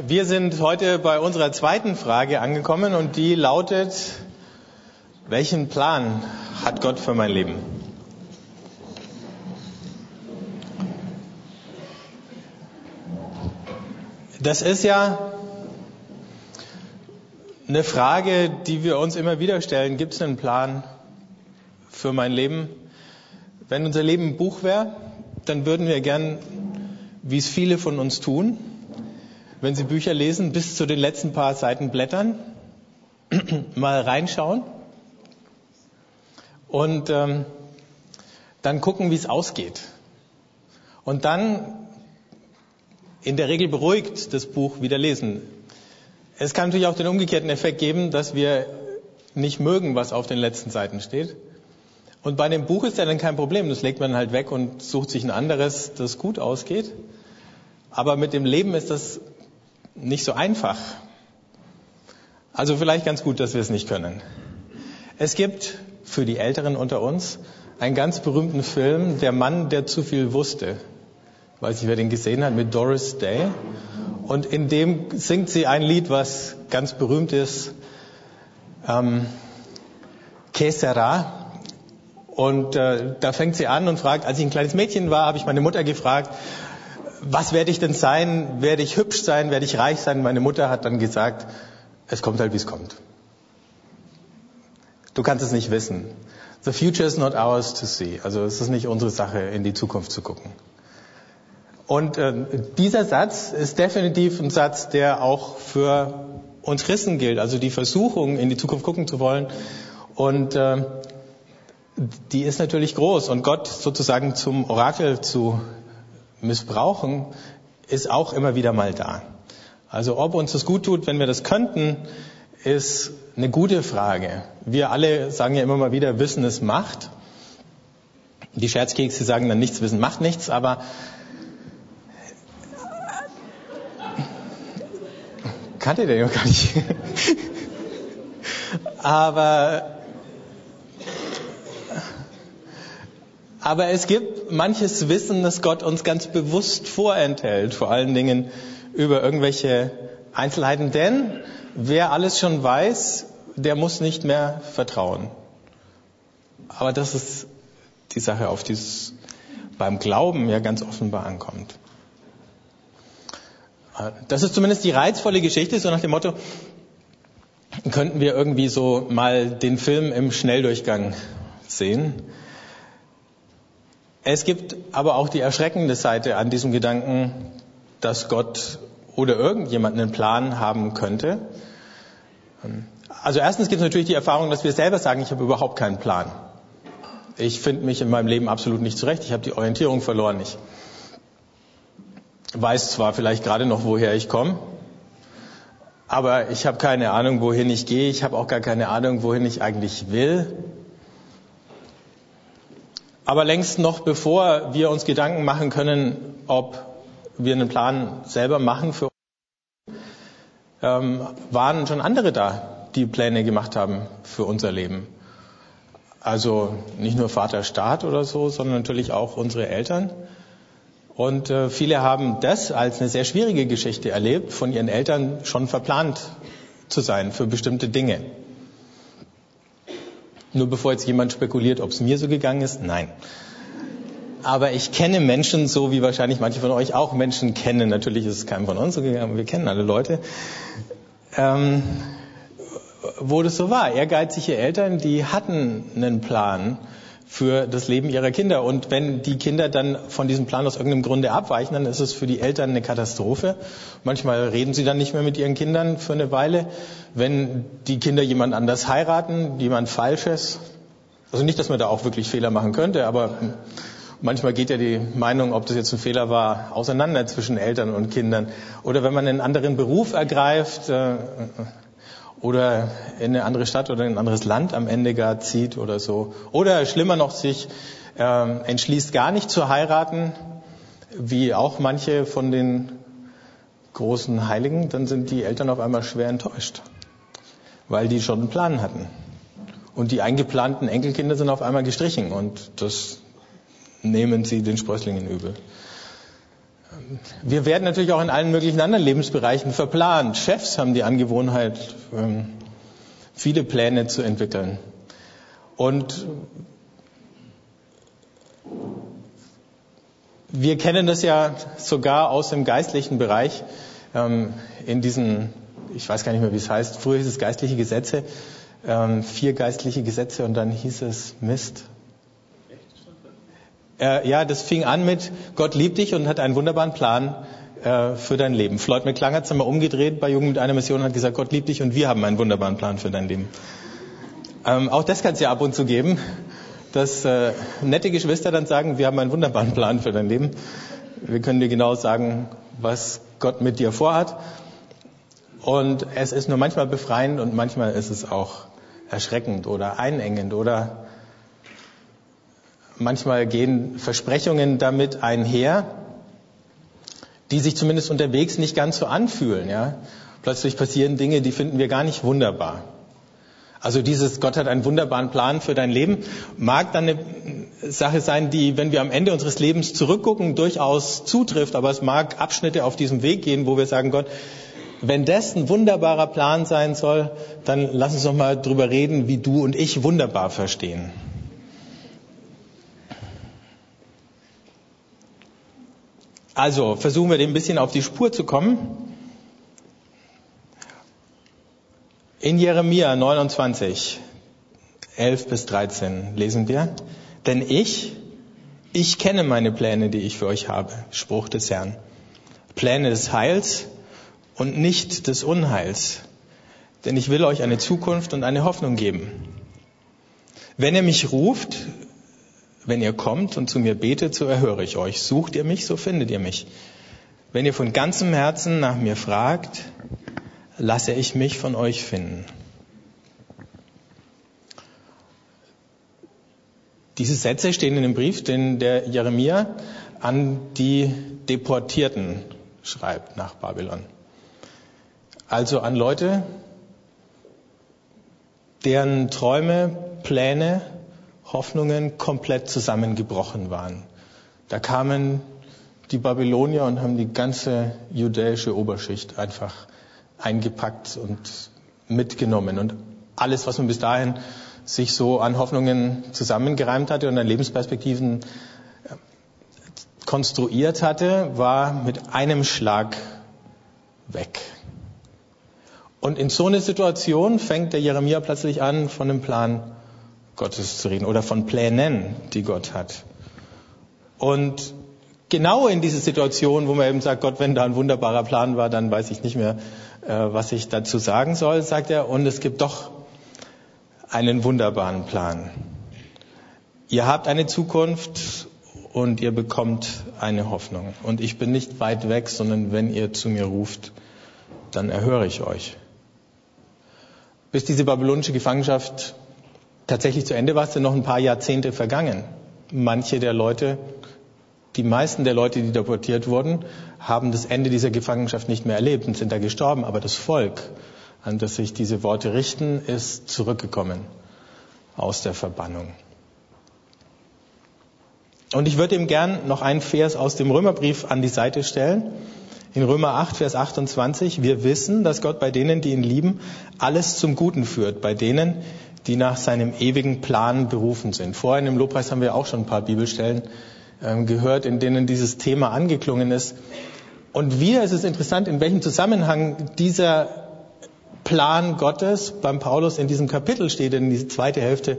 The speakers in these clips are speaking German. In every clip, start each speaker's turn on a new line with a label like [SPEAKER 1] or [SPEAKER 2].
[SPEAKER 1] Wir sind heute bei unserer zweiten Frage angekommen und die lautet, welchen Plan hat Gott für mein Leben? Das ist ja eine Frage, die wir uns immer wieder stellen. Gibt es einen Plan für mein Leben? Wenn unser Leben ein Buch wäre, dann würden wir gern, wie es viele von uns tun, wenn Sie Bücher lesen, bis zu den letzten paar Seiten blättern, mal reinschauen und ähm, dann gucken, wie es ausgeht. Und dann in der Regel beruhigt das Buch wieder lesen. Es kann natürlich auch den umgekehrten Effekt geben, dass wir nicht mögen, was auf den letzten Seiten steht. Und bei dem Buch ist ja dann kein Problem. Das legt man halt weg und sucht sich ein anderes, das gut ausgeht. Aber mit dem Leben ist das nicht so einfach. Also vielleicht ganz gut, dass wir es nicht können. Es gibt für die Älteren unter uns einen ganz berühmten Film, Der Mann, der zu viel wusste. Ich weiß nicht, wer den gesehen hat, mit Doris Day. Und in dem singt sie ein Lied, was ganz berühmt ist. Ähm, Que sera? Und äh, da fängt sie an und fragt, als ich ein kleines Mädchen war, habe ich meine Mutter gefragt, was werde ich denn sein? Werde ich hübsch sein? Werde ich reich sein? Meine Mutter hat dann gesagt, es kommt halt, wie es kommt. Du kannst es nicht wissen. The future is not ours to see. Also es ist nicht unsere Sache, in die Zukunft zu gucken. Und äh, dieser Satz ist definitiv ein Satz, der auch für uns Christen gilt. Also die Versuchung, in die Zukunft gucken zu wollen. Und äh, die ist natürlich groß. Und Gott sozusagen zum Orakel zu missbrauchen, ist auch immer wieder mal da. Also ob uns das gut tut, wenn wir das könnten, ist eine gute Frage. Wir alle sagen ja immer mal wieder, Wissen ist Macht. Die Scherzkekse sagen dann, nichts Wissen macht nichts, aber kannte der ja gar nicht. aber Aber es gibt manches Wissen, das Gott uns ganz bewusst vorenthält, vor allen Dingen über irgendwelche Einzelheiten. Denn wer alles schon weiß, der muss nicht mehr vertrauen. Aber das ist die Sache, auf die es beim Glauben ja ganz offenbar ankommt. Das ist zumindest die reizvolle Geschichte, so nach dem Motto, könnten wir irgendwie so mal den Film im Schnelldurchgang sehen. Es gibt aber auch die erschreckende Seite an diesem Gedanken, dass Gott oder irgendjemand einen Plan haben könnte. Also erstens gibt es natürlich die Erfahrung, dass wir selber sagen, ich habe überhaupt keinen Plan. Ich finde mich in meinem Leben absolut nicht zurecht. Ich habe die Orientierung verloren. Ich weiß zwar vielleicht gerade noch, woher ich komme, aber ich habe keine Ahnung, wohin ich gehe. Ich habe auch gar keine Ahnung, wohin ich eigentlich will. Aber längst noch bevor wir uns Gedanken machen können, ob wir einen Plan selber machen für uns, ähm, waren schon andere da, die Pläne gemacht haben für unser Leben. Also nicht nur Vater Staat oder so, sondern natürlich auch unsere Eltern. Und äh, viele haben das als eine sehr schwierige Geschichte erlebt, von ihren Eltern schon verplant zu sein für bestimmte Dinge. Nur bevor jetzt jemand spekuliert, ob es mir so gegangen ist, nein. Aber ich kenne Menschen, so wie wahrscheinlich manche von euch auch Menschen kennen. Natürlich ist es keinem von uns so gegangen, aber wir kennen alle Leute. Ähm, wo das so war. Ehrgeizige Eltern, die hatten einen Plan für das Leben ihrer Kinder. Und wenn die Kinder dann von diesem Plan aus irgendeinem Grunde abweichen, dann ist es für die Eltern eine Katastrophe. Manchmal reden sie dann nicht mehr mit ihren Kindern für eine Weile. Wenn die Kinder jemand anders heiraten, jemand Falsches, also nicht, dass man da auch wirklich Fehler machen könnte, aber manchmal geht ja die Meinung, ob das jetzt ein Fehler war, auseinander zwischen Eltern und Kindern. Oder wenn man einen anderen Beruf ergreift, äh, oder in eine andere Stadt oder in ein anderes Land am Ende gar zieht oder so. Oder schlimmer noch, sich äh, entschließt gar nicht zu heiraten, wie auch manche von den großen Heiligen, dann sind die Eltern auf einmal schwer enttäuscht, weil die schon einen Plan hatten. Und die eingeplanten Enkelkinder sind auf einmal gestrichen und das nehmen sie den Sprösslingen übel. Wir werden natürlich auch in allen möglichen anderen Lebensbereichen verplant. Chefs haben die Angewohnheit, ähm, viele Pläne zu entwickeln. Und wir kennen das ja sogar aus dem geistlichen Bereich, ähm, in diesen, ich weiß gar nicht mehr, wie es heißt, früher hieß es geistliche Gesetze, ähm, vier geistliche Gesetze und dann hieß es Mist. Äh, ja, das fing an mit Gott liebt dich und hat einen wunderbaren Plan äh, für dein Leben. Floyd McClung hat es einmal umgedreht bei Jugend mit einer Mission und hat gesagt, Gott liebt dich und wir haben einen wunderbaren Plan für dein Leben. Ähm, auch das kann es ja ab und zu geben, dass äh, nette Geschwister dann sagen, wir haben einen wunderbaren Plan für dein Leben. Wir können dir genau sagen, was Gott mit dir vorhat. Und es ist nur manchmal befreiend und manchmal ist es auch erschreckend oder einengend oder manchmal gehen Versprechungen damit einher, die sich zumindest unterwegs nicht ganz so anfühlen. Ja? Plötzlich passieren Dinge, die finden wir gar nicht wunderbar. Also dieses Gott hat einen wunderbaren Plan für dein Leben mag dann eine Sache sein, die, wenn wir am Ende unseres Lebens zurückgucken, durchaus zutrifft. Aber es mag Abschnitte auf diesem Weg gehen, wo wir sagen, Gott, wenn das ein wunderbarer Plan sein soll, dann lass uns doch mal drüber reden, wie du und ich wunderbar verstehen. Also versuchen wir dem ein bisschen auf die Spur zu kommen. In Jeremia 29, 11 bis 13 lesen wir, denn ich, ich kenne meine Pläne, die ich für euch habe, Spruch des Herrn. Pläne des Heils und nicht des Unheils, denn ich will euch eine Zukunft und eine Hoffnung geben. Wenn ihr mich ruft, wenn ihr kommt und zu mir betet, so erhöre ich euch. Sucht ihr mich, so findet ihr mich. Wenn ihr von ganzem Herzen nach mir fragt, lasse ich mich von euch finden. Diese Sätze stehen in dem Brief, den der Jeremia an die Deportierten schreibt nach Babylon. Also an Leute, deren Träume, Pläne, Hoffnungen komplett zusammengebrochen waren. Da kamen die Babylonier und haben die ganze jüdische Oberschicht einfach eingepackt und mitgenommen. Und alles, was man bis dahin sich so an Hoffnungen zusammengereimt hatte und an Lebensperspektiven äh, konstruiert hatte, war mit einem Schlag weg. Und in so einer Situation fängt der Jeremia plötzlich an, von einem Plan Gottes zu reden oder von Plänen, die Gott hat. Und genau in diese Situation, wo man eben sagt, Gott, wenn da ein wunderbarer Plan war, dann weiß ich nicht mehr, äh, was ich dazu sagen soll, sagt er, und es gibt doch einen wunderbaren Plan. Ihr habt eine Zukunft und ihr bekommt eine Hoffnung. Und ich bin nicht weit weg, sondern wenn ihr zu mir ruft, dann erhöre ich euch. Bis diese babylonische Gefangenschaft tatsächlich zu Ende war, sind noch ein paar Jahrzehnte vergangen. Manche der Leute die meisten der Leute, die deportiert wurden, haben das Ende dieser Gefangenschaft nicht mehr erlebt und sind da gestorben. Aber das Volk, an das sich diese Worte richten, ist zurückgekommen aus der Verbannung. Und ich würde ihm gern noch einen Vers aus dem Römerbrief an die Seite stellen. In Römer 8, Vers 28, wir wissen, dass Gott bei denen, die ihn lieben, alles zum Guten führt, bei denen, die nach seinem ewigen Plan berufen sind. Vorhin im Lobpreis haben wir auch schon ein paar Bibelstellen ähm, gehört, in denen dieses Thema angeklungen ist. Und ist es interessant, in welchem Zusammenhang dieser Plan Gottes beim Paulus in diesem Kapitel steht, in diese zweite Hälfte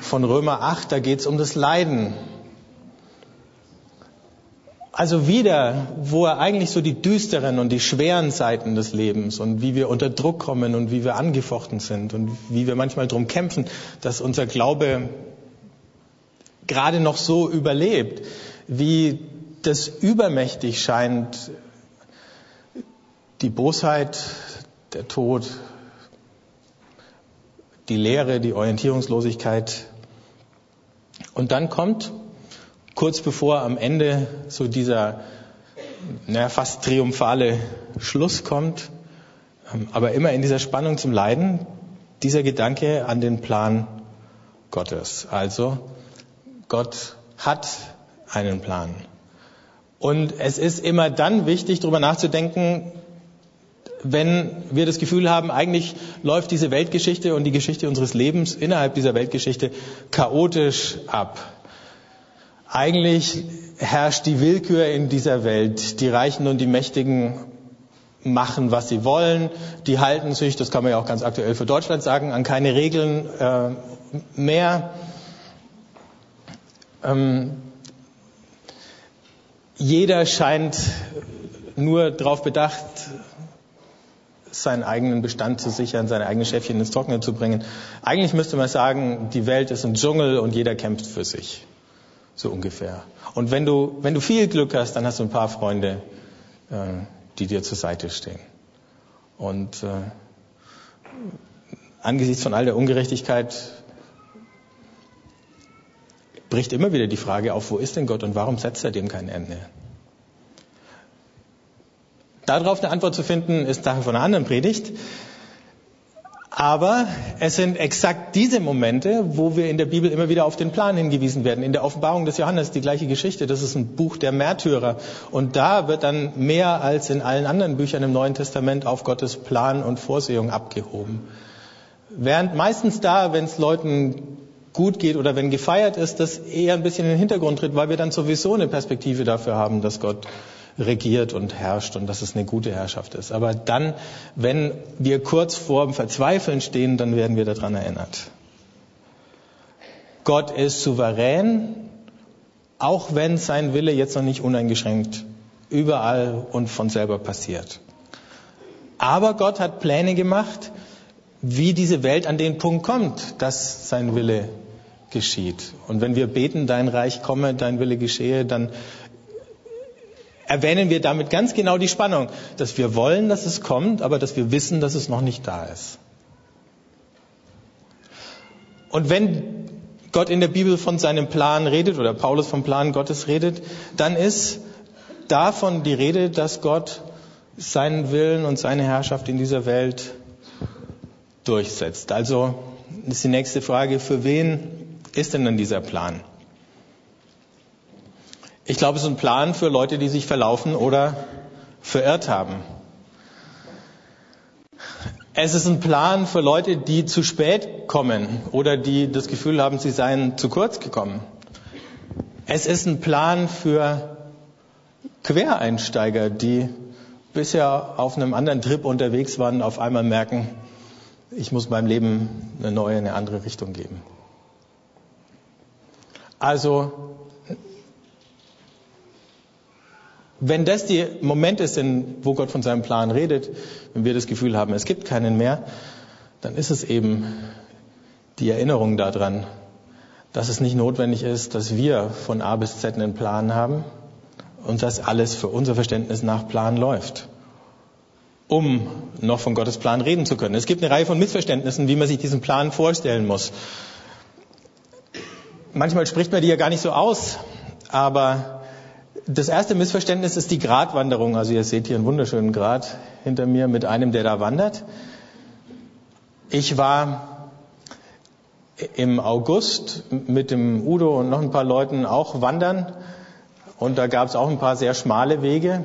[SPEAKER 1] von Römer 8, da geht es um das Leiden. Also wieder, wo er eigentlich so die düsteren und die schweren Seiten des Lebens und wie wir unter Druck kommen und wie wir angefochten sind und wie wir manchmal darum kämpfen, dass unser Glaube gerade noch so überlebt, wie das übermächtig scheint, die Bosheit, der Tod, die Leere, die Orientierungslosigkeit. Und dann kommt, kurz bevor am Ende so dieser naja, fast triumphale Schluss kommt, ähm, aber immer in dieser Spannung zum Leiden, dieser Gedanke an den Plan Gottes. Also Gott hat einen Plan. Und es ist immer dann wichtig, darüber nachzudenken, wenn wir das Gefühl haben, eigentlich läuft diese Weltgeschichte und die Geschichte unseres Lebens innerhalb dieser Weltgeschichte chaotisch ab. Eigentlich herrscht die Willkür in dieser Welt. Die Reichen und die Mächtigen machen, was sie wollen. Die halten sich, das kann man ja auch ganz aktuell für Deutschland sagen, an keine Regeln äh, mehr. Ähm, jeder scheint nur darauf bedacht, seinen eigenen Bestand zu sichern, seine eigenen Schäfchen ins Trockene zu bringen. Eigentlich müsste man sagen, die Welt ist ein Dschungel und jeder kämpft für sich. So ungefähr. Und wenn du, wenn du viel Glück hast, dann hast du ein paar Freunde, äh, die dir zur Seite stehen. Und äh, angesichts von all der Ungerechtigkeit bricht immer wieder die Frage auf, wo ist denn Gott und warum setzt er dem kein Ende? Darauf eine Antwort zu finden, ist Sache von einer anderen Predigt. Aber es sind exakt diese Momente, wo wir in der Bibel immer wieder auf den Plan hingewiesen werden. In der Offenbarung des Johannes die gleiche Geschichte. Das ist ein Buch der Märtyrer. Und da wird dann mehr als in allen anderen Büchern im Neuen Testament auf Gottes Plan und Vorsehung abgehoben. Während meistens da, wenn es Leuten gut geht oder wenn gefeiert ist, das eher ein bisschen in den Hintergrund tritt, weil wir dann sowieso eine Perspektive dafür haben, dass Gott regiert und herrscht und dass es eine gute Herrschaft ist. Aber dann, wenn wir kurz vor dem Verzweifeln stehen, dann werden wir daran erinnert. Gott ist souverän, auch wenn sein Wille jetzt noch nicht uneingeschränkt überall und von selber passiert. Aber Gott hat Pläne gemacht, wie diese Welt an den Punkt kommt, dass sein Wille geschieht. Und wenn wir beten, dein Reich komme, dein Wille geschehe, dann erwähnen wir damit ganz genau die Spannung, dass wir wollen, dass es kommt, aber dass wir wissen, dass es noch nicht da ist. Und wenn Gott in der Bibel von seinem Plan redet oder Paulus vom Plan Gottes redet, dann ist davon die Rede, dass Gott seinen Willen und seine Herrschaft in dieser Welt durchsetzt. Also ist die nächste Frage, für wen ist denn dann dieser Plan? Ich glaube, es ist ein Plan für Leute, die sich verlaufen oder verirrt haben. Es ist ein Plan für Leute, die zu spät kommen oder die das Gefühl haben, sie seien zu kurz gekommen. Es ist ein Plan für Quereinsteiger, die bisher auf einem anderen Trip unterwegs waren, auf einmal merken, ich muss meinem Leben eine neue, eine andere Richtung geben. Also Wenn das die Momente sind, wo Gott von seinem Plan redet, wenn wir das Gefühl haben, es gibt keinen mehr, dann ist es eben die Erinnerung daran, dass es nicht notwendig ist, dass wir von A bis Z einen Plan haben und dass alles für unser Verständnis nach Plan läuft, um noch von Gottes Plan reden zu können. Es gibt eine Reihe von Missverständnissen, wie man sich diesen Plan vorstellen muss. Manchmal spricht man die ja gar nicht so aus, aber das erste Missverständnis ist die Gratwanderung. Also ihr seht hier einen wunderschönen Grat hinter mir mit einem, der da wandert. Ich war im August mit dem Udo und noch ein paar Leuten auch wandern und da gab es auch ein paar sehr schmale Wege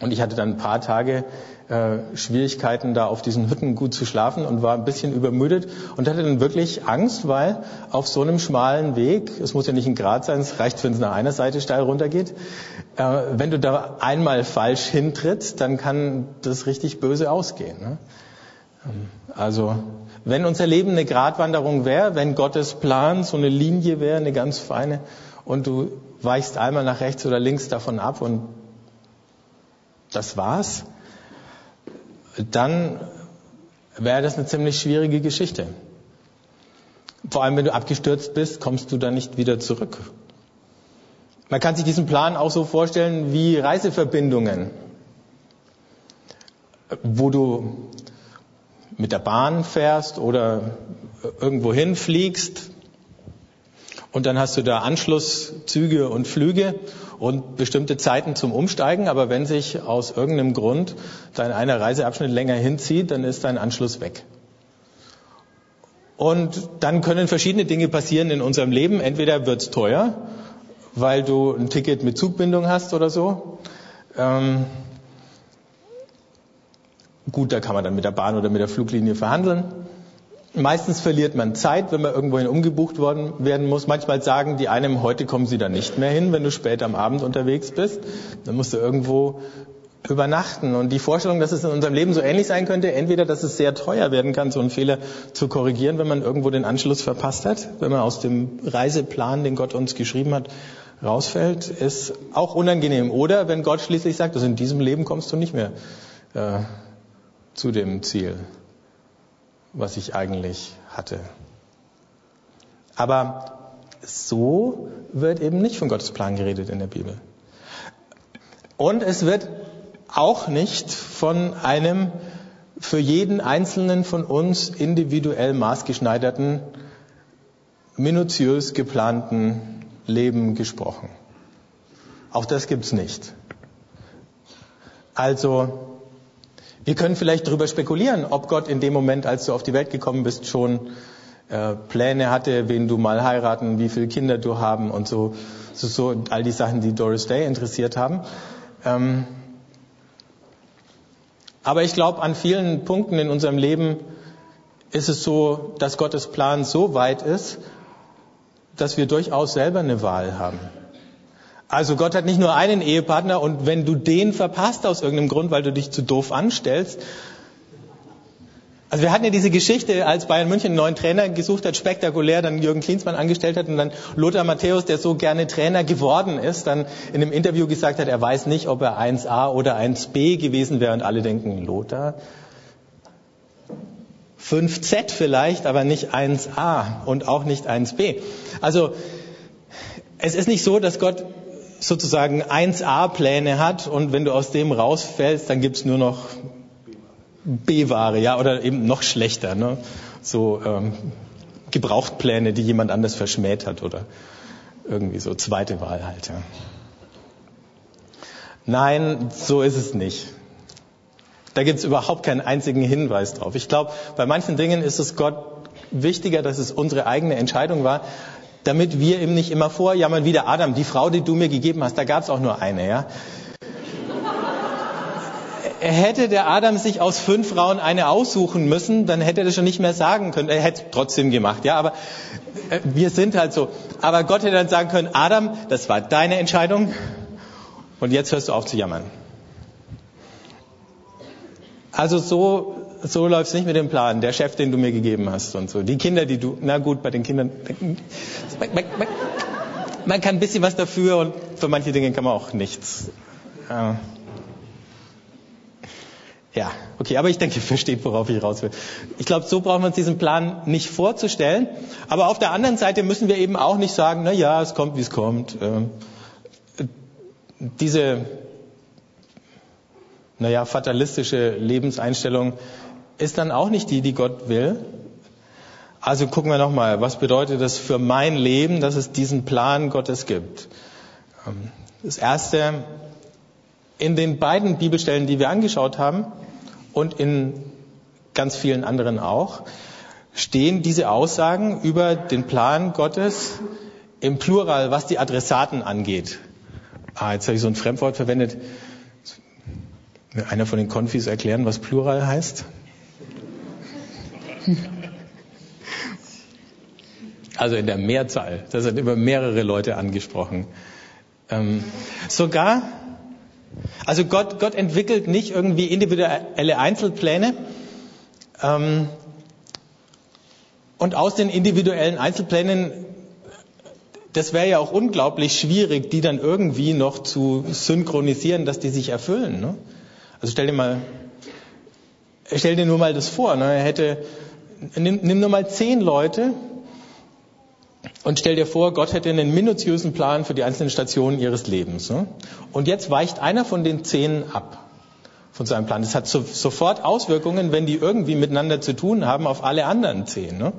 [SPEAKER 1] und ich hatte dann ein paar Tage äh, Schwierigkeiten, da auf diesen Hütten gut zu schlafen und war ein bisschen übermüdet und hatte dann wirklich Angst, weil auf so einem schmalen Weg, es muss ja nicht ein Grad sein, es reicht, wenn es nach einer Seite steil runtergeht, äh, wenn du da einmal falsch hintrittst, dann kann das richtig böse ausgehen. Ne? Ähm, also, wenn unser Leben eine Gratwanderung wäre, wenn Gottes Plan so eine Linie wäre, eine ganz feine, und du weichst einmal nach rechts oder links davon ab und das war's, dann wäre das eine ziemlich schwierige Geschichte. Vor allem, wenn du abgestürzt bist, kommst du dann nicht wieder zurück. Man kann sich diesen Plan auch so vorstellen wie Reiseverbindungen, wo du mit der Bahn fährst oder irgendwo hinfliegst und dann hast du da Anschlusszüge und Flüge und bestimmte Zeiten zum Umsteigen. Aber wenn sich aus irgendeinem Grund dein einer Reiseabschnitt länger hinzieht, dann ist dein Anschluss weg. Und dann können verschiedene Dinge passieren in unserem Leben. Entweder wird's teuer, weil du ein Ticket mit Zugbindung hast oder so. Ähm, gut, da kann man dann mit der Bahn oder mit der Fluglinie verhandeln. Meistens verliert man Zeit, wenn man irgendwohin umgebucht worden werden muss. Manchmal sagen die einem, heute kommen sie da nicht mehr hin, wenn du spät am Abend unterwegs bist. Dann musst du irgendwo übernachten. Und die Vorstellung, dass es in unserem Leben so ähnlich sein könnte, entweder, dass es sehr teuer werden kann, so einen Fehler zu korrigieren, wenn man irgendwo den Anschluss verpasst hat, wenn man aus dem Reiseplan, den Gott uns geschrieben hat, rausfällt, ist auch unangenehm. Oder wenn Gott schließlich sagt, also in diesem Leben kommst du nicht mehr äh, zu dem Ziel was ich eigentlich hatte. Aber so wird eben nicht von Gottes Plan geredet in der Bibel. Und es wird auch nicht von einem für jeden einzelnen von uns individuell maßgeschneiderten, minutiös geplanten Leben gesprochen. Auch das gibt's nicht. Also wir können vielleicht darüber spekulieren, ob Gott in dem Moment, als du auf die Welt gekommen bist, schon äh, Pläne hatte, wen du mal heiraten, wie viele Kinder du haben und so, so, so all die Sachen, die Doris Day interessiert haben. Ähm, aber ich glaube, an vielen Punkten in unserem Leben ist es so, dass Gottes Plan so weit ist, dass wir durchaus selber eine Wahl haben. Also Gott hat nicht nur einen Ehepartner und wenn du den verpasst aus irgendeinem Grund, weil du dich zu doof anstellst. Also wir hatten ja diese Geschichte, als Bayern München einen neuen Trainer gesucht hat, spektakulär, dann Jürgen Klinsmann angestellt hat und dann Lothar Matthäus, der so gerne Trainer geworden ist, dann in einem Interview gesagt hat, er weiß nicht, ob er 1a oder 1b gewesen wäre und alle denken, Lothar? 5z vielleicht, aber nicht 1a und auch nicht 1b. Also es ist nicht so, dass Gott sozusagen 1A-Pläne hat und wenn du aus dem rausfällst, dann gibt's nur noch B-Ware, ja, oder eben noch schlechter, ne? so ähm, Gebrauchtpläne, die jemand anders verschmäht hat oder irgendwie so zweite Wahl halt. Ja. Nein, so ist es nicht. Da gibt's überhaupt keinen einzigen Hinweis drauf. Ich glaube, bei manchen Dingen ist es Gott wichtiger, dass es unsere eigene Entscheidung war, damit wir ihm nicht immer vorjammern, wie der Adam, die Frau, die du mir gegeben hast, da gab es auch nur eine, ja. Hätte der Adam sich aus fünf Frauen eine aussuchen müssen, dann hätte er das schon nicht mehr sagen können. Er hätte es trotzdem gemacht, ja, aber äh, wir sind halt so. Aber Gott hätte dann sagen können, Adam, das war deine Entscheidung und jetzt hörst du auf zu jammern. Also so so läuft's nicht mit dem Plan. Der Chef, den du mir gegeben hast und so. Die Kinder, die du, na gut, bei den Kindern, man, man, kann ein bisschen was dafür und für manche Dinge kann man auch nichts. Ja. Ja, okay, aber ich denke, ihr versteht, worauf ich raus will. Ich glaube, so brauchen wir uns diesen Plan nicht vorzustellen. Aber auf der anderen Seite müssen wir eben auch nicht sagen, na ja, es kommt, wie es kommt. Ähm, diese, naja, fatalistische Lebenseinstellung ist dann auch nicht die, die Gott will. Also gucken wir nochmal, was bedeutet das für mein Leben, dass es diesen Plan Gottes gibt? Ähm, das erste, in den beiden Bibelstellen, die wir angeschaut haben und in ganz vielen anderen auch, stehen diese Aussagen über den Plan Gottes im Plural, was die Adressaten angeht. Ah, jetzt habe ich so ein Fremdwort verwendet. Will einer von den Konfis erklären, was Plural heißt? Also in der Mehrzahl. Das hat über mehrere Leute angesprochen. Ähm, sogar, also Gott, Gott entwickelt nicht irgendwie individuelle Einzelpläne. Ähm, und aus den individuellen Einzelplänen, das wäre ja auch unglaublich schwierig, die dann irgendwie noch zu synchronisieren, dass die sich erfüllen. Ne? Also stell dir mal, stell dir nur mal das vor. Ne? Er hätte nimm, nimm nur mal zehn Leute und stell dir vor, Gott hätte einen minutiösen Plan für die einzelnen Stationen ihres Lebens. Ne? Und jetzt weicht einer von den zehn ab von seinem Plan. Das hat so, sofort Auswirkungen, wenn die irgendwie miteinander zu tun haben, auf alle anderen zehn. Ne?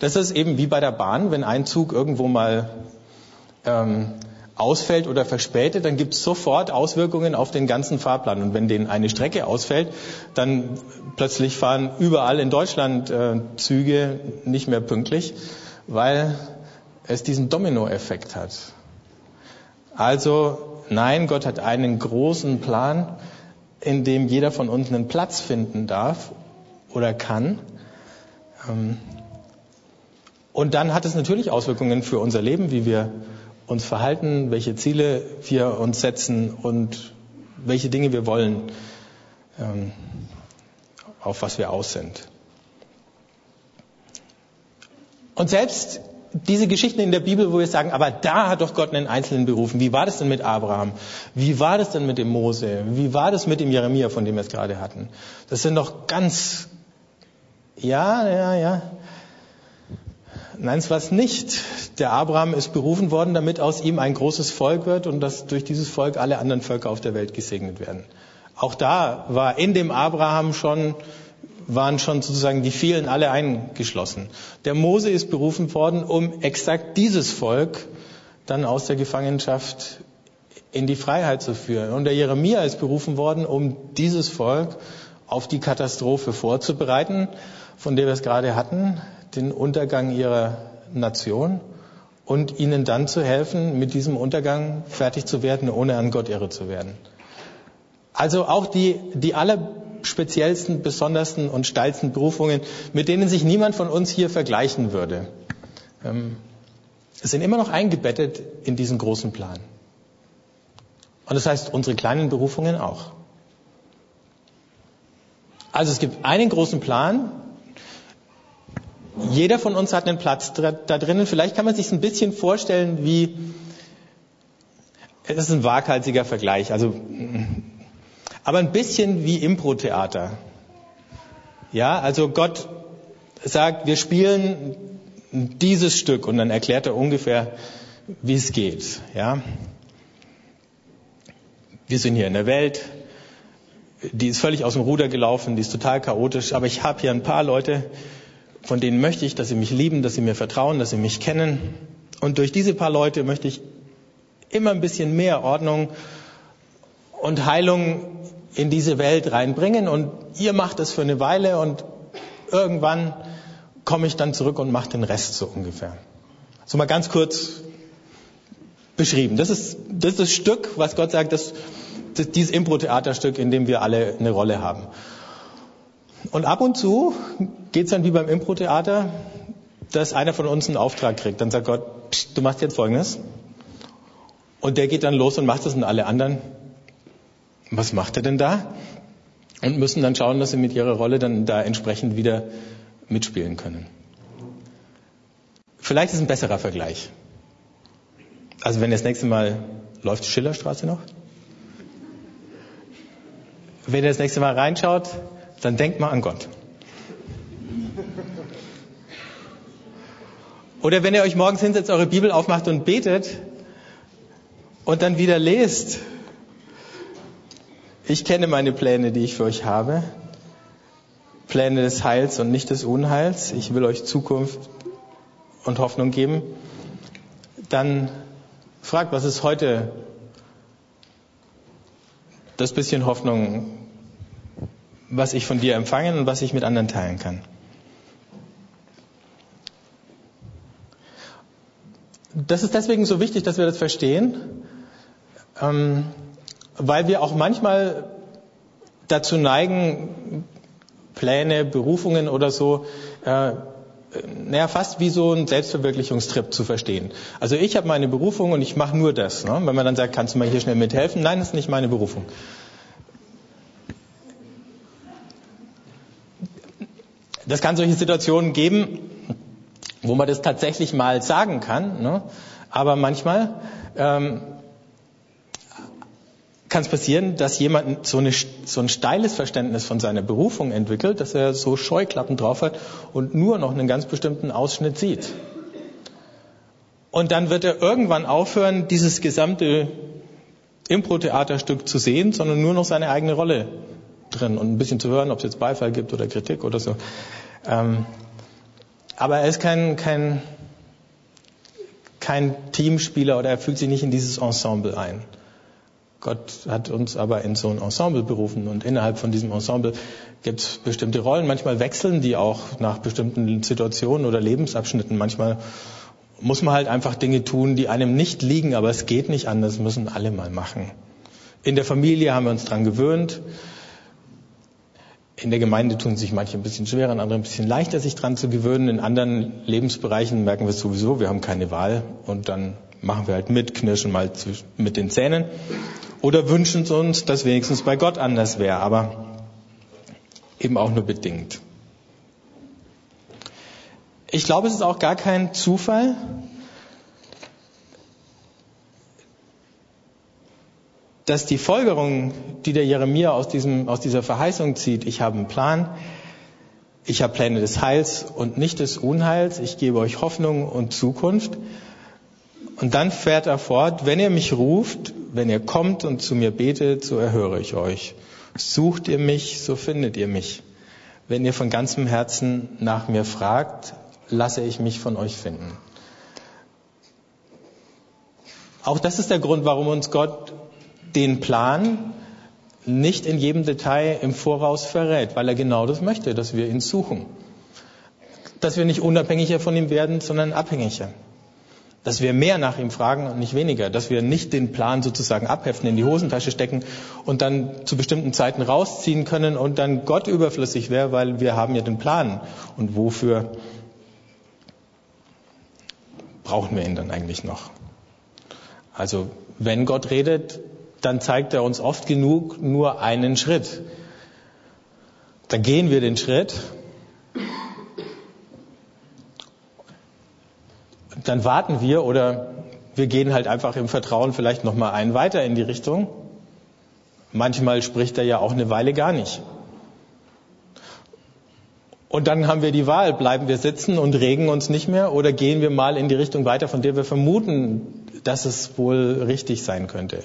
[SPEAKER 1] Das ist eben wie bei der Bahn, wenn ein Zug irgendwo mal ähm, ausfällt oder verspätet, dann gibt es sofort Auswirkungen auf den ganzen Fahrplan. Und wenn denen eine Strecke ausfällt, dann plötzlich fahren überall in Deutschland äh, Züge nicht mehr pünktlich, weil es diesen Dominoeffekt hat. Also nein, Gott hat einen großen Plan, in dem jeder von uns einen Platz finden darf oder kann. Ähm, und dann hat es natürlich Auswirkungen für unser Leben, wie wir uns verhalten, welche Ziele wir uns setzen und welche Dinge wir wollen, ähm, auf was wir aus sind. Und selbst diese Geschichten in der Bibel, wo wir sagen, aber da hat doch Gott einen Einzelnen berufen. Wie war das denn mit Abraham? Wie war das denn mit dem Mose? Wie war das mit dem Jeremia, von dem wir es gerade hatten? Das sind doch ganz, ja, ja, ja. Nein, es war es nicht. Der Abraham ist berufen worden, damit aus ihm ein großes Volk wird und dass durch dieses Volk alle anderen Völker auf der Welt gesegnet werden. Auch da war in dem Abraham schon waren schon sozusagen die vielen alle eingeschlossen. Der Mose ist berufen worden, um exakt dieses Volk dann aus der Gefangenschaft in die Freiheit zu führen. Und der Jeremia ist berufen worden, um dieses Volk auf die Katastrophe vorzubereiten, von der wir es gerade hatten, den Untergang ihrer Nation und ihnen dann zu helfen, mit diesem Untergang fertig zu werden, ohne an Gott irre zu werden. Also auch die, die aller speziellsten, besondersten und steilsten Berufungen, mit denen sich niemand von uns hier vergleichen würde, ähm, sind immer noch eingebettet in diesen großen Plan. Und das heißt, unsere kleinen Berufungen auch. Also es gibt einen großen Plan. Jeder von uns hat einen Platz da drinnen. Vielleicht kann man sich ein bisschen vorstellen, wie, es ist ein waghalsiger Vergleich. Also aber ein bisschen wie Impro-Theater. Ja, also Gott sagt, wir spielen dieses Stück und dann erklärt er ungefähr, wie es geht. Ja, wir sind hier in der Welt, die ist völlig aus dem Ruder gelaufen, die ist total chaotisch, aber ich habe hier ein paar Leute, von denen möchte ich, dass sie mich lieben, dass sie mir vertrauen, dass sie mich kennen. Und durch diese paar Leute möchte ich immer ein bisschen mehr Ordnung und Heilung in diese Welt reinbringen und ihr macht es für eine Weile und irgendwann komme ich dann zurück und mache den Rest so ungefähr. So mal ganz kurz beschrieben. Das ist das, ist das Stück, was Gott sagt, das, das, dieses Impro-Theaterstück, in dem wir alle eine Rolle haben. Und ab und zu geht's dann wie beim Impro-Theater, dass einer von uns einen Auftrag kriegt. Dann sagt Gott, pst, du machst jetzt Folgendes. Und der geht dann los und macht das und alle anderen was macht er denn da? Und müssen dann schauen, dass sie mit ihrer Rolle dann da entsprechend wieder mitspielen können. Vielleicht ist ein besserer Vergleich. Also wenn das nächste Mal läuft Schillerstraße noch? Wenn ihr das nächste Mal reinschaut, dann denkt mal an Gott. Oder wenn ihr euch morgens hinsetzt, eure Bibel aufmacht und betet und dann wieder lest ich kenne meine Pläne, die ich für euch habe. Pläne des Heils und nicht des Unheils. Ich will euch Zukunft und Hoffnung geben. Dann fragt, was ist heute das bisschen Hoffnung, was ich von dir empfangen und was ich mit anderen teilen kann. Das ist deswegen so wichtig, dass wir das verstehen. Ähm, weil wir auch manchmal dazu neigen, Pläne, Berufungen oder so, äh, naja, fast wie so ein Selbstverwirklichungstrip zu verstehen. Also ich habe meine Berufung und ich mache nur das. Ne? Wenn man dann sagt, kannst du mal hier schnell mithelfen? Nein, das ist nicht meine Berufung. Das kann solche Situationen geben, wo man das tatsächlich mal sagen kann. Ne? Aber manchmal ähm, kann es passieren, dass jemand so, eine, so ein steiles Verständnis von seiner Berufung entwickelt, dass er so Scheuklappen drauf hat und nur noch einen ganz bestimmten Ausschnitt sieht. Und dann wird er irgendwann aufhören, dieses gesamte Impro-Theaterstück zu sehen, sondern nur noch seine eigene Rolle drin und ein bisschen zu hören, ob es jetzt Beifall gibt oder Kritik oder so. Ähm, aber er ist kein, kein, kein Teamspieler oder er fühlt sich nicht in dieses Ensemble ein. Gott hat uns aber in so ein Ensemble berufen und innerhalb von diesem Ensemble gibt es bestimmte Rollen. Manchmal wechseln die auch nach bestimmten Situationen oder Lebensabschnitten. Manchmal muss man halt einfach Dinge tun, die einem nicht liegen, aber es geht nicht anders, müssen alle mal machen. In der Familie haben wir uns dran gewöhnt. In der Gemeinde tun sich manche ein bisschen schwerer, andere ein bisschen leichter, sich dran zu gewöhnen. In anderen Lebensbereichen merken wir sowieso, wir haben keine Wahl und dann machen wir halt mit, knirschen mal mit den Zähnen oder wünschen es uns, dass wenigstens bei Gott anders wäre, aber eben auch nur bedingt. Ich glaube, es ist auch gar kein Zufall, dass die Folgerung, die der Jeremia aus, diesem, aus dieser Verheißung zieht, ich habe einen Plan, ich habe Pläne des Heils und nicht des Unheils, ich gebe euch Hoffnung und Zukunft. Und dann fährt er fort, wenn ihr mich ruft, wenn ihr kommt und zu mir betet, so erhöre ich euch. Sucht ihr mich, so findet ihr mich. Wenn ihr von ganzem Herzen nach mir fragt, lasse ich mich von euch finden. Auch das ist der Grund, warum uns Gott den Plan nicht in jedem Detail im Voraus verrät, weil er genau das möchte, dass wir ihn suchen. Dass wir nicht unabhängiger von ihm werden, sondern abhängiger. Dass wir mehr nach ihm fragen und nicht weniger. Dass wir nicht den Plan sozusagen abheften, in die Hosentasche stecken und dann zu bestimmten Zeiten rausziehen können und dann Gott überflüssig wäre, weil wir haben ja den Plan. Und wofür brauchen wir ihn dann eigentlich noch? Also wenn Gott redet, dann zeigt er uns oft genug nur einen Schritt. Dann gehen wir den Schritt, dann warten wir oder wir gehen halt einfach im Vertrauen vielleicht noch mal einen weiter in die Richtung. Manchmal spricht er ja auch eine Weile gar nicht. Und dann haben wir die Wahl, bleiben wir sitzen und regen uns nicht mehr oder gehen wir mal in die Richtung weiter, von der wir vermuten, dass es wohl richtig sein könnte.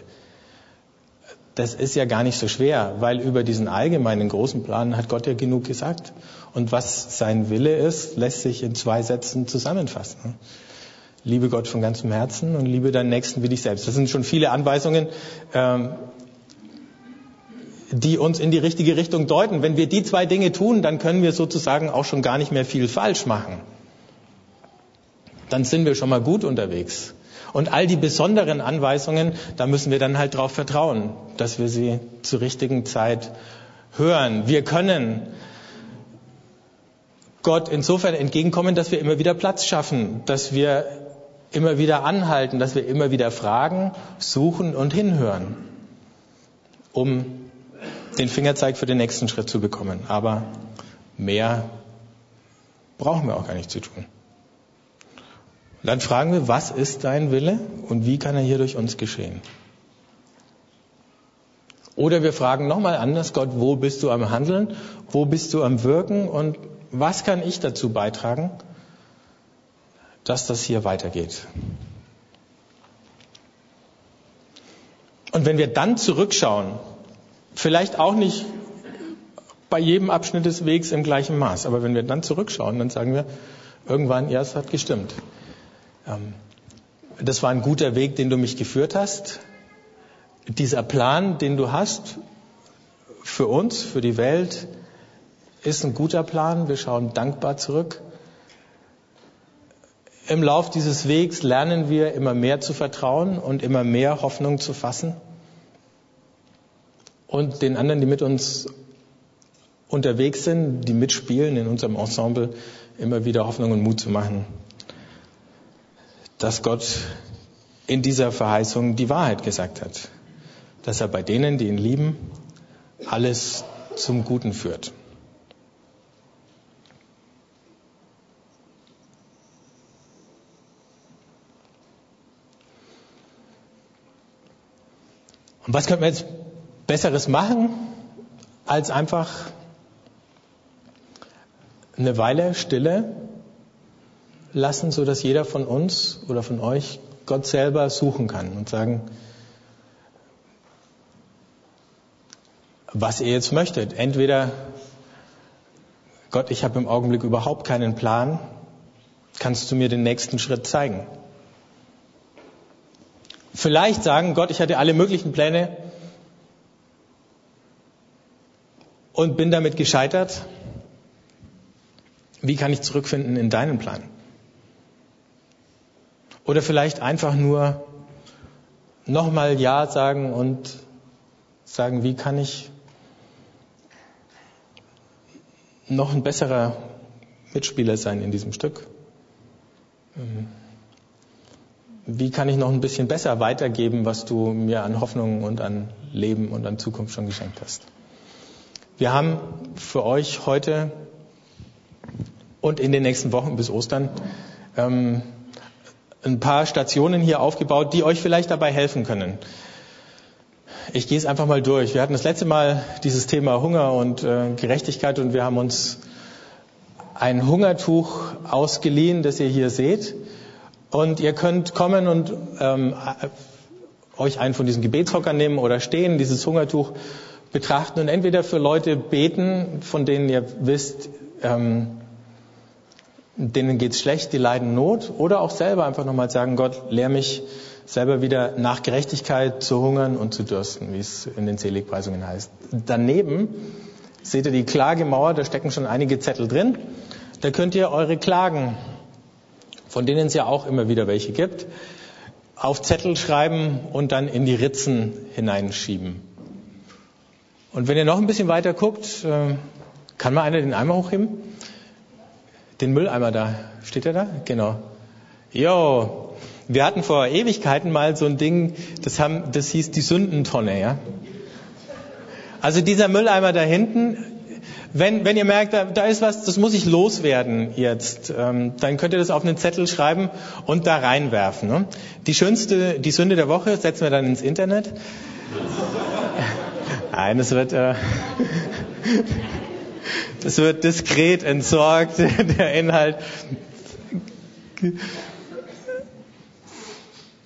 [SPEAKER 1] Das ist ja gar nicht so schwer, weil über diesen allgemeinen großen Plan hat Gott ja genug gesagt. Und was sein Wille ist, lässt sich in zwei Sätzen zusammenfassen. Liebe Gott von ganzem Herzen und liebe deinen Nächsten wie dich selbst. Das sind schon viele Anweisungen. Ähm, die uns in die richtige Richtung deuten. Wenn wir die zwei Dinge tun, dann können wir sozusagen auch schon gar nicht mehr viel falsch machen. Dann sind wir schon mal gut unterwegs. Und all die besonderen Anweisungen, da müssen wir dann halt darauf vertrauen, dass wir sie zur richtigen Zeit hören. Wir können Gott insofern entgegenkommen, dass wir immer wieder Platz schaffen, dass wir immer wieder anhalten, dass wir immer wieder fragen, suchen und hinhören, um den Fingerzeig für den nächsten Schritt zu bekommen. Aber mehr brauchen wir auch gar nicht zu tun. Und dann fragen wir, was ist dein Wille und wie kann er hier durch uns geschehen? Oder wir fragen nochmal anders, Gott, wo bist du am Handeln? Wo bist du am Wirken? Und was kann ich dazu beitragen, dass das hier weitergeht? Und wenn wir dann zurückschauen Vielleicht auch nicht bei jedem Abschnitt des Wegs im gleichen Maß. Aber wenn wir dann zurückschauen, dann sagen wir, irgendwann, ja, es hat gestimmt. Ähm, das war ein guter Weg, den du mich geführt hast. Dieser Plan, den du hast für uns, für die Welt, ist ein guter Plan. Wir schauen dankbar zurück. Im Lauf dieses Wegs lernen wir immer mehr zu vertrauen und immer mehr Hoffnung zu fassen und den anderen, die mit uns unterwegs sind, die mitspielen in unserem Ensemble, immer wieder Hoffnung und Mut zu machen, dass Gott in dieser Verheißung die Wahrheit gesagt hat, dass er bei denen, die ihn lieben, alles zum Guten führt. Und was könnte man jetzt Besseres machen, als einfach eine Weile Stille lassen, so dass jeder von uns oder von euch Gott selber suchen kann und sagen, was ihr jetzt möchtet. Entweder Gott, ich habe im Augenblick überhaupt keinen Plan, kannst du mir den nächsten Schritt zeigen? Vielleicht sagen, Gott, ich hatte alle möglichen Pläne, und bin damit gescheitert. Wie kann ich zurückfinden in deinen Plan? Oder vielleicht einfach nur nochmal Ja sagen und sagen, wie kann ich noch ein besserer Mitspieler sein in diesem Stück? Ähm, wie kann ich noch ein bisschen besser weitergeben, was du mir an Hoffnung und an Leben und an Zukunft schon geschenkt hast? Wir haben für euch heute und in den nächsten Wochen bis Ostern ähm, ein paar Stationen hier aufgebaut, die euch vielleicht dabei helfen können. Ich gehe es einfach mal durch. Wir hatten das letzte Mal dieses Thema Hunger und äh, Gerechtigkeit und wir haben uns ein Hungertuch ausgeliehen, das ihr hier seht. Und ihr könnt kommen und ähm, euch einen von diesen Gebetshockern nehmen oder stehen, dieses Hungertuch betrachten und entweder für Leute beten, von denen ihr wisst, ähm, denen geht's schlecht, die leiden Not, oder auch selber einfach nochmal sagen, Gott, lehr mich selber wieder nach Gerechtigkeit zu hungern und zu dürsten, wie es in den Seligpreisungen heißt. Daneben seht ihr die Klagemauer, da stecken schon einige Zettel drin. Da könnt ihr eure Klagen, von denen es ja auch immer wieder welche gibt, auf Zettel schreiben und dann in die Ritzen hineinschieben. Und wenn ihr noch ein bisschen weiter guckt, äh, kann mal einer den Eimer hochheben? Den Mülleimer da. Steht er da? Genau. Jo. Wir hatten vor Ewigkeiten mal so ein Ding, das, haben, das hieß die Sündentonne, ja. Also dieser Mülleimer da hinten, wenn, wenn ihr merkt, da, da ist was, das muss ich loswerden jetzt, ähm, dann könnt ihr das auf einen Zettel schreiben und da reinwerfen. Ne? Die schönste, die Sünde der Woche setzen wir dann ins Internet. Nein, es wird, äh, es wird diskret entsorgt, der Inhalt.